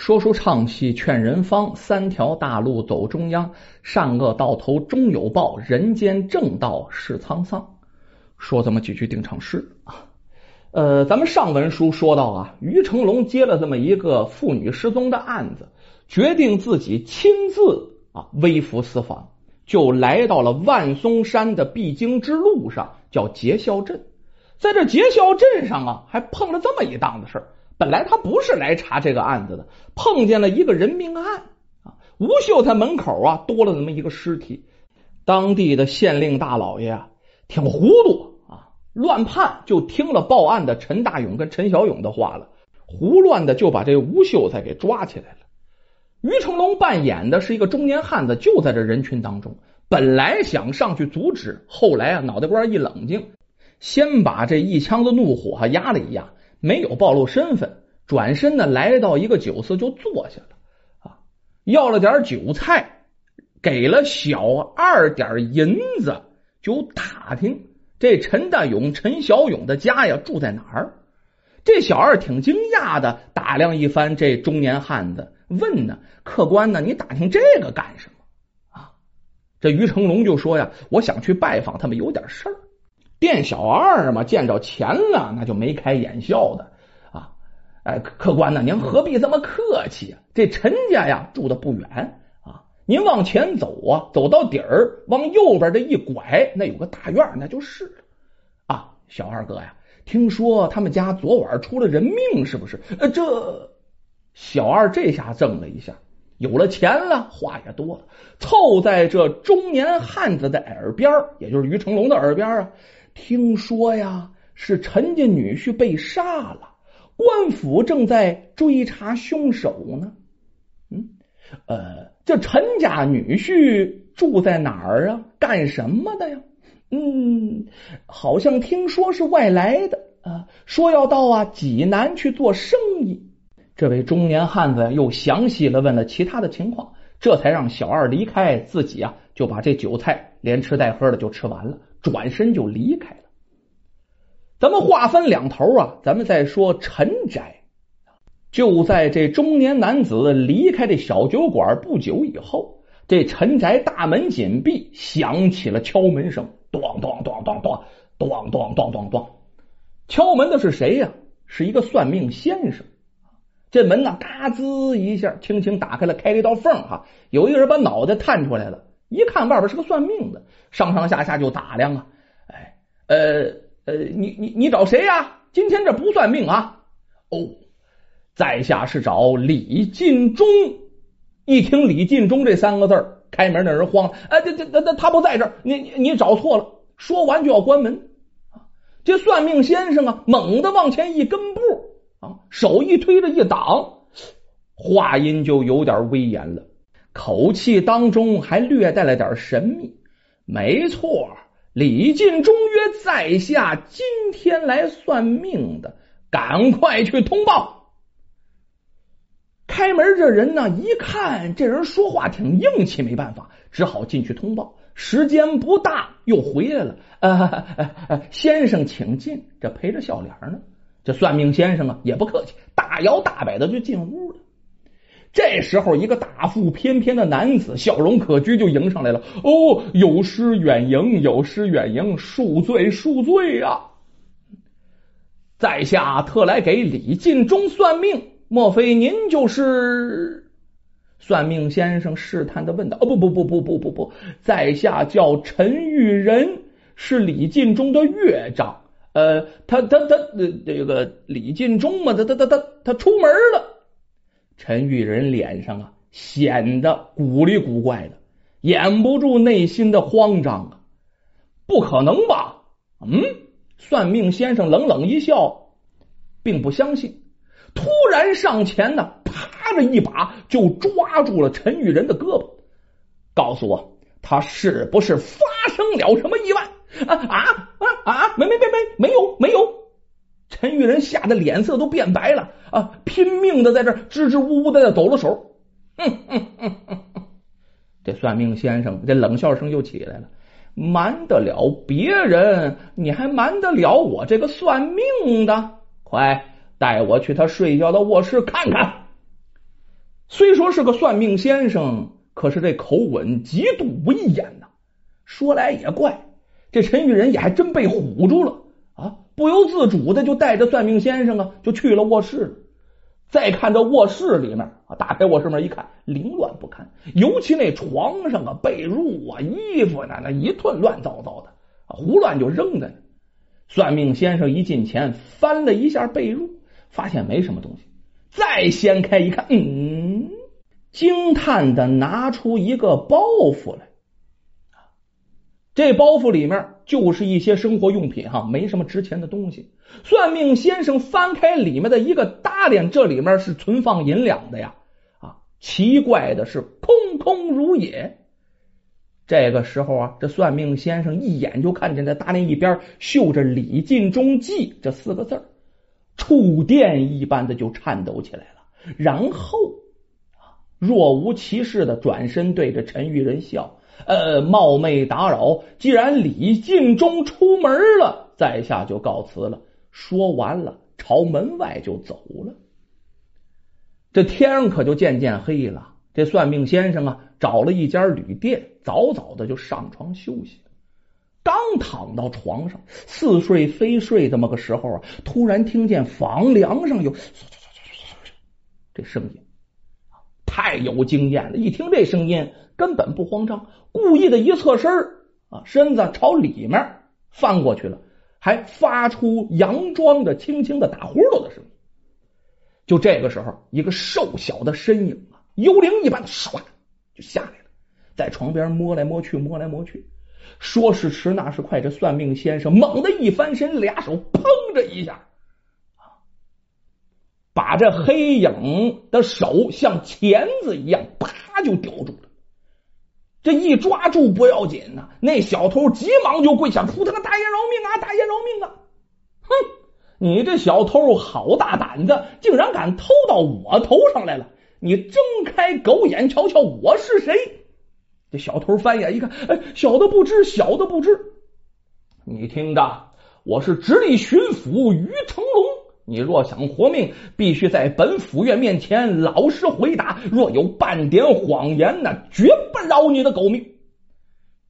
说书唱戏劝人方，三条大路走中央，善恶到头终有报，人间正道是沧桑。说这么几句定场诗啊。呃，咱们上文书说到啊，于成龙接了这么一个妇女失踪的案子，决定自己亲自啊微服私访，就来到了万松山的必经之路上，叫结孝镇。在这结孝镇上啊，还碰了这么一档子事儿。本来他不是来查这个案子的，碰见了一个人命案啊！吴秀才门口啊多了那么一个尸体，当地的县令大老爷啊挺糊涂啊，乱判就听了报案的陈大勇跟陈小勇的话了，胡乱的就把这吴秀才给抓起来了。于成龙扮演的是一个中年汉子，就在这人群当中，本来想上去阻止，后来啊脑袋瓜一冷静，先把这一腔子怒火压了一压。没有暴露身份，转身呢来到一个酒肆就坐下了啊，要了点酒菜，给了小二点银子，就打听这陈大勇、陈小勇的家呀住在哪儿。这小二挺惊讶的，打量一番这中年汉子，问呢：“客官呢？你打听这个干什么？”啊，这于成龙就说呀：“我想去拜访他们，有点事儿。”店小二嘛，见着钱了，那就眉开眼笑的啊！哎，客官呢，您何必这么客气啊？这陈家呀，住的不远啊，您往前走啊，走到底儿，往右边这一拐，那有个大院，那就是了啊。小二哥呀，听说他们家昨晚出了人命，是不是？呃，这小二这下怔了一下，有了钱了，话也多了，凑在这中年汉子的耳边，也就是于成龙的耳边啊。听说呀，是陈家女婿被杀了，官府正在追查凶手呢。嗯，呃，这陈家女婿住在哪儿啊？干什么的呀？嗯，好像听说是外来的啊，说要到啊济南去做生意。这位中年汉子又详细了问了其他的情况，这才让小二离开，自己啊就把这酒菜连吃带喝的就吃完了。转身就离开了。咱们话分两头啊，咱们再说陈宅。就在这中年男子离开这小酒馆不久以后，这陈宅大门紧闭，响起了敲门声，咚咚咚咚咚咚咚咚咚咚。敲门的是谁呀？是一个算命先生。这门呢，嘎吱一下，轻轻打开了，开了一道缝哈。有一个人把脑袋探出来了。一看外边是个算命的，上上下下就打量啊，哎，呃呃，你你你找谁呀？今天这不算命啊！哦，在下是找李进忠。一听李进忠这三个字开门的人慌了，哎，这这这他不在这儿，你你你找错了。说完就要关门这算命先生啊，猛地往前一跟步啊，手一推着一挡，话音就有点威严了。口气当中还略带了点神秘。没错，李进忠约在下今天来算命的，赶快去通报。开门这人呢，一看这人说话挺硬气，没办法，只好进去通报。时间不大，又回来了。呃，先生请进。这陪着笑脸呢。这算命先生啊，也不客气，大摇大摆的就进屋了。这时候，一个大腹翩翩的男子，笑容可掬，就迎上来了。哦，有失远迎，有失远迎，恕罪，恕罪呀！在下特来给李进忠算命，莫非您就是算命先生？试探的问道。哦，不不不不不不不，在下叫陈玉仁，是李进忠的岳丈。呃，他他他，这个李进忠嘛，他他他他他出门了。陈玉仁脸上啊显得古里古怪的，掩不住内心的慌张啊！不可能吧？嗯，算命先生冷冷一笑，并不相信。突然上前呢，啪的一把就抓住了陈玉仁的胳膊，告诉我他是不是发生了什么意外？啊啊啊啊！没没没没没有没有。陈玉仁吓得脸色都变白了啊！拼命的在这支支吾吾的在抖了手。哼哼哼哼哼！这算命先生这冷笑声又起来了。瞒得了别人，你还瞒得了我这个算命的？快带我去他睡觉的卧室看看。虽说是个算命先生，可是这口吻极度威严呐。说来也怪，这陈玉仁也还真被唬住了啊！不由自主的就带着算命先生啊，就去了卧室了。再看这卧室里面啊，打开卧室门一看，凌乱不堪，尤其那床上啊、被褥啊、衣服呢那一顿乱糟糟的，胡乱就扔着呢。算命先生一进前，翻了一下被褥，发现没什么东西，再掀开一看，嗯，惊叹的拿出一个包袱来。这包袱里面就是一些生活用品哈，没什么值钱的东西。算命先生翻开里面的一个大脸，这里面是存放银两的呀。啊，奇怪的是，空空如也。这个时候啊，这算命先生一眼就看见在大脸一边绣着“李进忠记”这四个字触电一般的就颤抖起来了，然后啊，若无其事的转身对着陈玉仁笑。呃，冒昧打扰，既然李进忠出门了，在下就告辞了。说完了，朝门外就走了。这天可就渐渐黑了。这算命先生啊，找了一家旅店，早早的就上床休息。刚躺到床上，似睡非睡这么个时候啊，突然听见房梁上有这声音，太有经验了。一听这声音。根本不慌张，故意的一侧身啊，身子朝里面翻过去了，还发出佯装的轻轻的打呼噜的声音。就这个时候，一个瘦小的身影啊，幽灵一般的唰就下来了，在床边摸来摸去，摸来摸去。说时迟，那时快，这算命先生猛地一翻身，俩手砰的一下把这黑影的手像钳子一样，啪就叼住了。这一抓住不要紧呐，那小偷急忙就跪下：“扑他个，大爷饶命啊！大爷饶命啊！”哼，你这小偷好大胆子，竟然敢偷到我头上来了！你睁开狗眼瞧瞧我是谁？这小偷翻眼一看，哎，小的不知，小的不知。你听着，我是直隶巡抚于成龙。你若想活命，必须在本府院面前老实回答。若有半点谎言，那绝不饶你的狗命。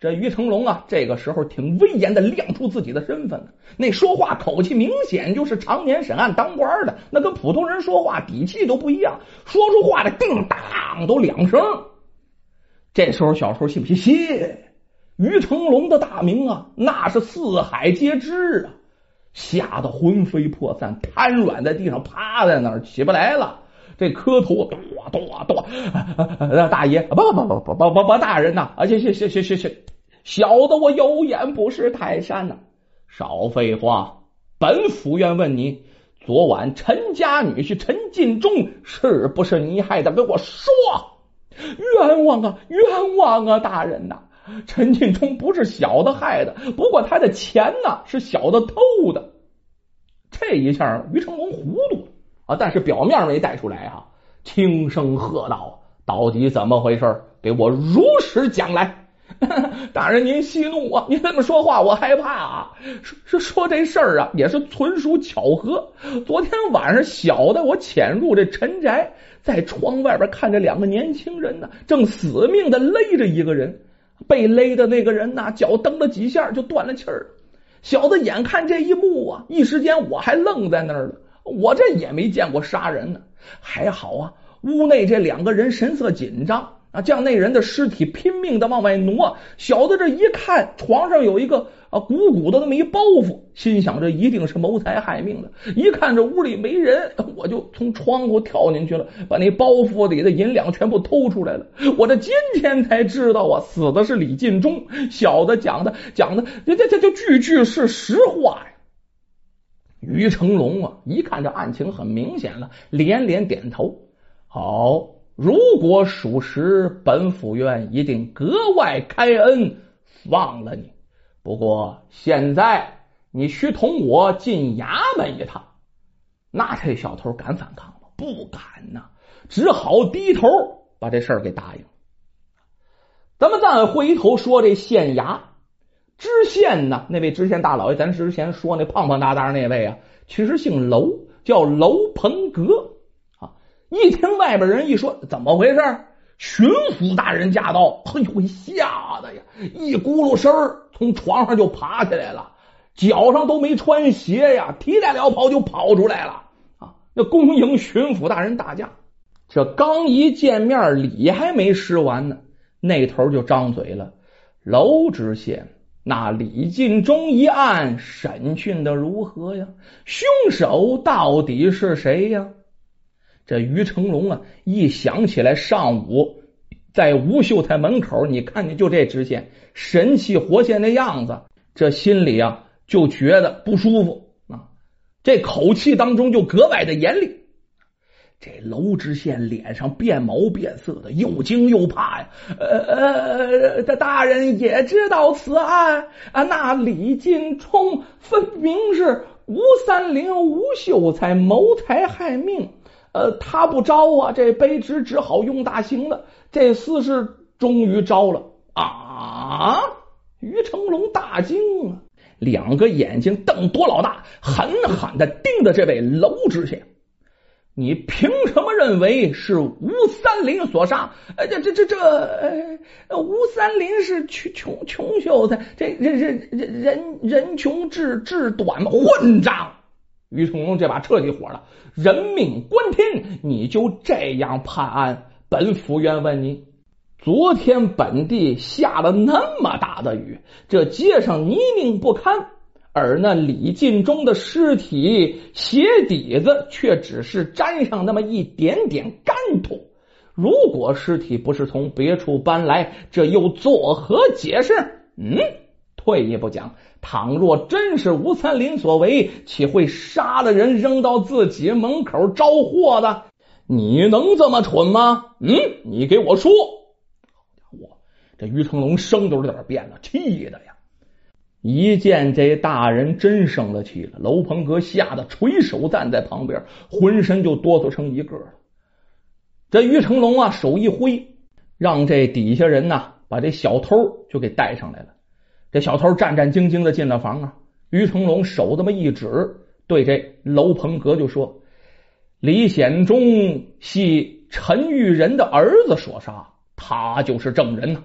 这于成龙啊，这个时候挺威严的，亮出自己的身份。那说话口气明显就是常年审案当官的，那跟普通人说话底气都不一样，说出话来叮当都两声。这时候小偷信不信？信。于成龙的大名啊，那是四海皆知啊。吓得魂飞魄散，瘫软在地上，趴在那儿起不来了。这磕头，哆哆哆！大爷，不不不不不不，大人呐！啊，行行行行行行，小的我有眼不识泰山呐！少废话，本府愿问你，昨晚陈家女婿陈进忠是不是你害的？给我说！冤枉啊，冤枉啊，大人呐！陈进忠不是小的害的，不过他的钱呢是小的偷的。这一下于成龙糊涂了啊，但是表面没带出来啊，轻声喝道：“到底怎么回事？给我如实讲来。”大人您息怒啊，您这么说话我害怕啊。说说这事儿啊，也是纯属巧合。昨天晚上，小的我潜入这陈宅，在窗外边看着两个年轻人呢，正死命的勒着一个人。被勒的那个人呐，脚蹬了几下就断了气儿。小子眼看这一幕啊，一时间我还愣在那儿了。我这也没见过杀人呢，还好啊。屋内这两个人神色紧张。啊，将那人的尸体拼命的往外挪，小子这一看床上有一个啊鼓鼓的那么一包袱，心想这一定是谋财害命的。一看这屋里没人，我就从窗户跳进去了，把那包袱里的银两全部偷出来了。我这今天才知道啊，死的是李进忠。小子讲的讲的，这这这就句句是实话呀。于成龙啊，一看这案情很明显了，连连点头，好。如果属实，本府院一定格外开恩放了你。不过现在你需同我进衙门一趟。那这小偷敢反抗吗？不敢呐，只好低头把这事儿给答应。咱们再回头说这县衙知县呢，那位知县大老爷，咱之前说那胖胖大大那位啊，其实姓楼，叫楼鹏阁。一听外边人一说，怎么回事？巡抚大人驾到！哎呦，吓得呀，一咕噜声从床上就爬起来了，脚上都没穿鞋呀，提带了跑就跑出来了啊！那恭迎巡抚大人大驾。这刚一见面，礼还没施完呢，那头就张嘴了：“娄知县，那李进忠一案审讯的如何呀？凶手到底是谁呀？”这于成龙啊，一想起来上午在吴秀才门口，你看见就这知县神气活现的样子，这心里啊就觉得不舒服啊，这口气当中就格外的严厉。这娄知县脸上变毛变色的，又惊又怕呀。呃呃，这大人也知道此案啊，那李进冲分明是吴三林、吴秀才谋财害命。呃，他不招啊，这卑职只好用大刑了。这厮是终于招了啊！于成龙大惊啊，两个眼睛瞪多老大，狠狠的盯着这位娄知县。你凭什么认为是吴三林所杀？呃，这这这这，呃，吴三林是穷穷穷秀才，这人人人人人穷志志短，混账！于成龙这把彻底火了，人命关天，你就这样判案？本府愿问你，昨天本地下了那么大的雨，这街上泥泞不堪。而那李进忠的尸体鞋底子却只是沾上那么一点点干土。如果尸体不是从别处搬来，这又作何解释？嗯，退一步讲，倘若真是吴三林所为，岂会杀了人扔到自己门口招祸的？你能这么蠢吗？嗯，你给我说。我这于成龙声都有点变了，气的呀。一见这大人真生了气了，楼鹏阁吓得垂手站在旁边，浑身就哆嗦成一个了。这于成龙啊，手一挥，让这底下人呐把这小偷就给带上来了。这小偷战战兢兢的进了房啊，于成龙手这么一指，对这楼鹏阁就说：“李显忠系陈玉仁的儿子所杀，他就是证人呐。”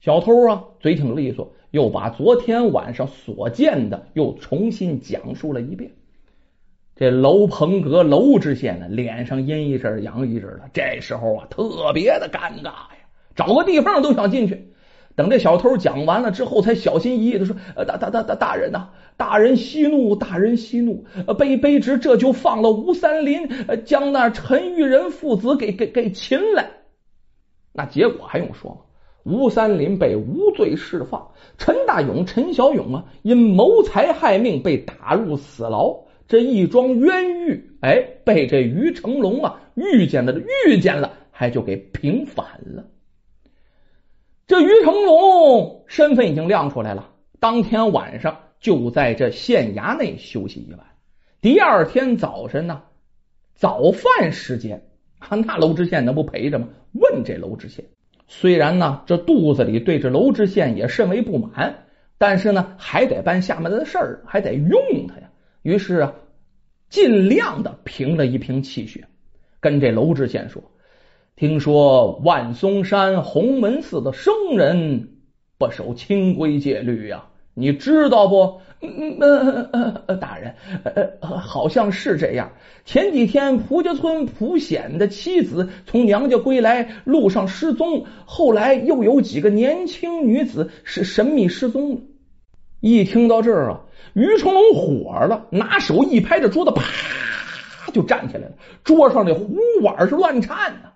小偷啊，嘴挺利索。又把昨天晚上所见的又重新讲述了一遍。这楼鹏阁楼知县呢，脸上阴一阵阳一阵的，这时候啊，特别的尴尬呀，找个地方都想进去。等这小偷讲完了之后，才小心翼翼的说：“大大大大大人呐，大人息怒，大人息怒，呃卑卑职这就放了吴三林，呃将那陈玉仁父子给给给擒来。那结果还用说吗？吴三林被无罪释放。”陈大勇、陈小勇啊，因谋财害命被打入死牢。这一桩冤狱，哎，被这于成龙啊遇见了，遇见了，还就给平反了。这于成龙身份已经亮出来了，当天晚上就在这县衙内休息一晚。第二天早晨呢，早饭时间啊，那娄知县那不陪着吗？问这娄知县。虽然呢，这肚子里对这娄知县也甚为不满，但是呢，还得办下面的事儿，还得用他呀。于是啊，尽量的平了一平气血，跟这娄知县说：“听说万松山洪门寺的僧人不守清规戒律呀，你知道不？”嗯呃呃呃，大人，呃呃好像是这样。前几天蒲家村蒲显的妻子从娘家归来，路上失踪，后来又有几个年轻女子是神秘失踪了。一听到这儿啊，于成龙火了，拿手一拍这桌子，啪就站起来了，桌上的壶碗是乱颤呢，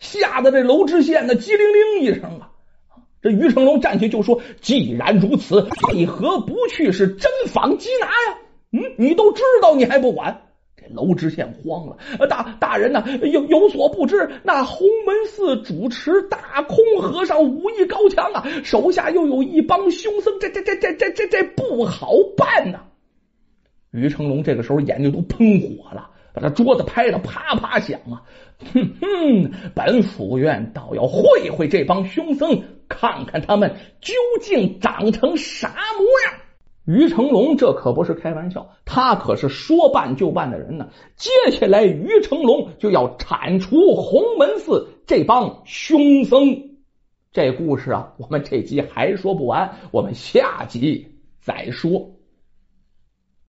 吓得这娄知县呢，机灵灵一声啊。这于成龙站起就说：“既然如此，为何不去是真访缉拿呀？嗯，你都知道，你还不管？”这娄知县慌了：“大大人呐，有有所不知，那洪门寺主持大空和尚武艺高强啊，手下又有一帮凶僧，这这这这这这这不好办呐！”于成龙这个时候眼睛都喷火了，把这桌子拍的啪啪响啊！哼哼，本府院倒要会会这帮凶僧。看看他们究竟长成啥模样！于成龙这可不是开玩笑，他可是说办就办的人呢。接下来，于成龙就要铲除洪门寺这帮凶僧。这故事啊，我们这集还说不完，我们下集再说。